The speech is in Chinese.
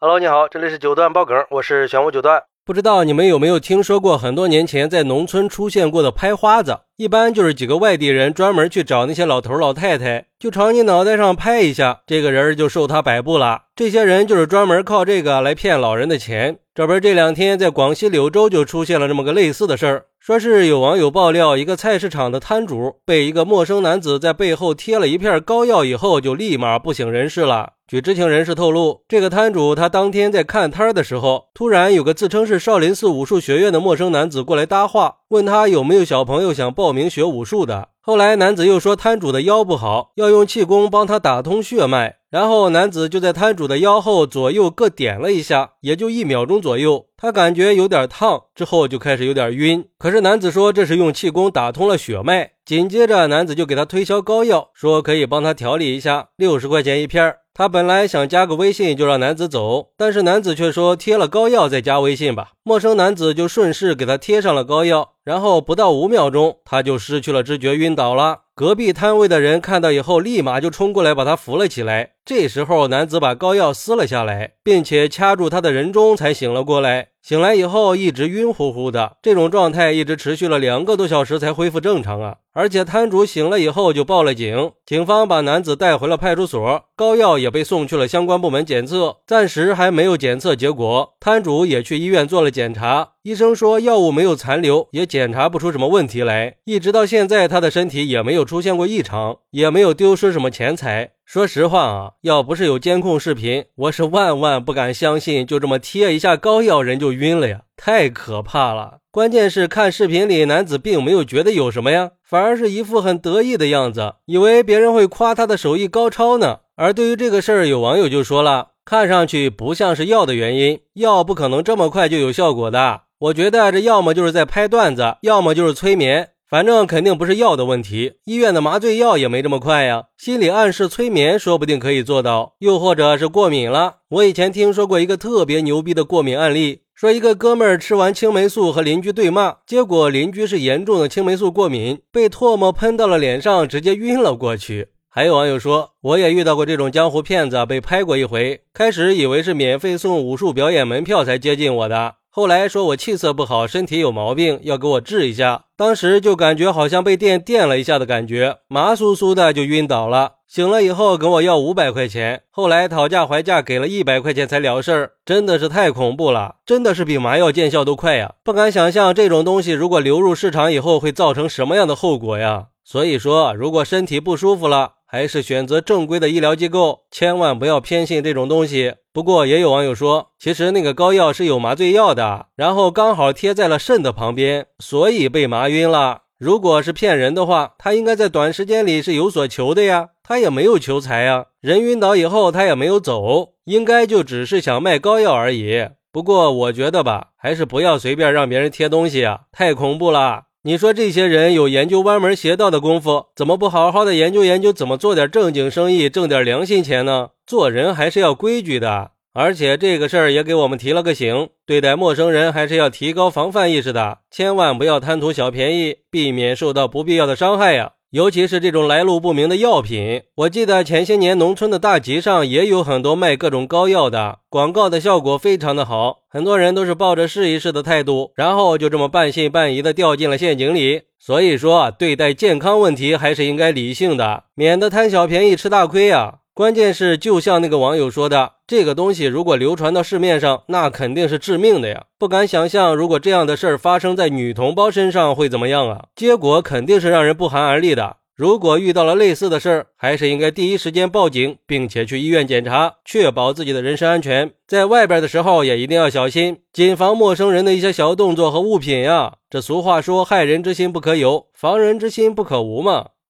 Hello，你好，这里是九段爆梗，我是玄武九段。不知道你们有没有听说过，很多年前在农村出现过的拍花子？一般就是几个外地人专门去找那些老头老太太，就朝你脑袋上拍一下，这个人就受他摆布了。这些人就是专门靠这个来骗老人的钱。这不，这两天在广西柳州就出现了这么个类似的事儿，说是有网友爆料，一个菜市场的摊主被一个陌生男子在背后贴了一片膏药以后，就立马不省人事了。据知情人士透露，这个摊主他当天在看摊的时候，突然有个自称是少林寺武术学院的陌生男子过来搭话，问他有没有小朋友想报名学武术的。后来男子又说摊主的腰不好，要用气功帮他打通血脉。然后男子就在摊主的腰后左右各点了一下，也就一秒钟左右，他感觉有点烫，之后就开始有点晕。可是男子说这是用气功打通了血脉。紧接着男子就给他推销膏药，说可以帮他调理一下，六十块钱一片儿。他本来想加个微信就让男子走，但是男子却说贴了膏药再加微信吧。陌生男子就顺势给他贴上了膏药，然后不到五秒钟他就失去了知觉，晕倒了。隔壁摊位的人看到以后，立马就冲过来把他扶了起来。这时候男子把膏药撕了下来，并且掐住他的人中，才醒了过来。醒来以后一直晕乎乎的，这种状态一直持续了两个多小时才恢复正常啊！而且摊主醒了以后就报了警，警方把男子带回了派出所，膏药也被送去了相关部门检测，暂时还没有检测结果。摊主也去医院做了检查，医生说药物没有残留，也检查不出什么问题来。一直到现在，他的身体也没有出现过异常，也没有丢失什么钱财。说实话啊，要不是有监控视频，我是万万不敢相信，就这么贴一下膏药，人就晕了呀，太可怕了！关键是看视频里男子并没有觉得有什么呀，反而是一副很得意的样子，以为别人会夸他的手艺高超呢。而对于这个事儿，有网友就说了，看上去不像是药的原因，药不可能这么快就有效果的。我觉得这要么就是在拍段子，要么就是催眠。反正肯定不是药的问题，医院的麻醉药也没这么快呀。心理暗示催眠说不定可以做到，又或者是过敏了。我以前听说过一个特别牛逼的过敏案例，说一个哥们儿吃完青霉素和邻居对骂，结果邻居是严重的青霉素过敏，被唾沫喷到了脸上，直接晕了过去。还有网友说，我也遇到过这种江湖骗子，被拍过一回，开始以为是免费送武术表演门票才接近我的。后来说我气色不好，身体有毛病，要给我治一下。当时就感觉好像被电电了一下的感觉，麻酥酥的就晕倒了。醒了以后跟我要五百块钱，后来讨价还价给了一百块钱才了事儿，真的是太恐怖了，真的是比麻药见效都快呀！不敢想象这种东西如果流入市场以后会造成什么样的后果呀！所以说，如果身体不舒服了，还是选择正规的医疗机构，千万不要偏信这种东西。不过也有网友说，其实那个膏药是有麻醉药的，然后刚好贴在了肾的旁边，所以被麻晕了。如果是骗人的话，他应该在短时间里是有所求的呀，他也没有求财呀。人晕倒以后，他也没有走，应该就只是想卖膏药而已。不过我觉得吧，还是不要随便让别人贴东西啊，太恐怖了。你说这些人有研究歪门邪道的功夫，怎么不好好的研究研究，怎么做点正经生意，挣点良心钱呢？做人还是要规矩的。而且这个事儿也给我们提了个醒，对待陌生人还是要提高防范意识的，千万不要贪图小便宜，避免受到不必要的伤害呀。尤其是这种来路不明的药品，我记得前些年农村的大集上也有很多卖各种膏药的，广告的效果非常的好，很多人都是抱着试一试的态度，然后就这么半信半疑的掉进了陷阱里。所以说，对待健康问题还是应该理性的，免得贪小便宜吃大亏呀。关键是，就像那个网友说的，这个东西如果流传到市面上，那肯定是致命的呀！不敢想象，如果这样的事儿发生在女同胞身上会怎么样啊？结果肯定是让人不寒而栗的。如果遇到了类似的事儿，还是应该第一时间报警，并且去医院检查，确保自己的人身安全。在外边的时候也一定要小心，谨防陌生人的一些小动作和物品呀。这俗话说，害人之心不可有，防人之心不可无嘛。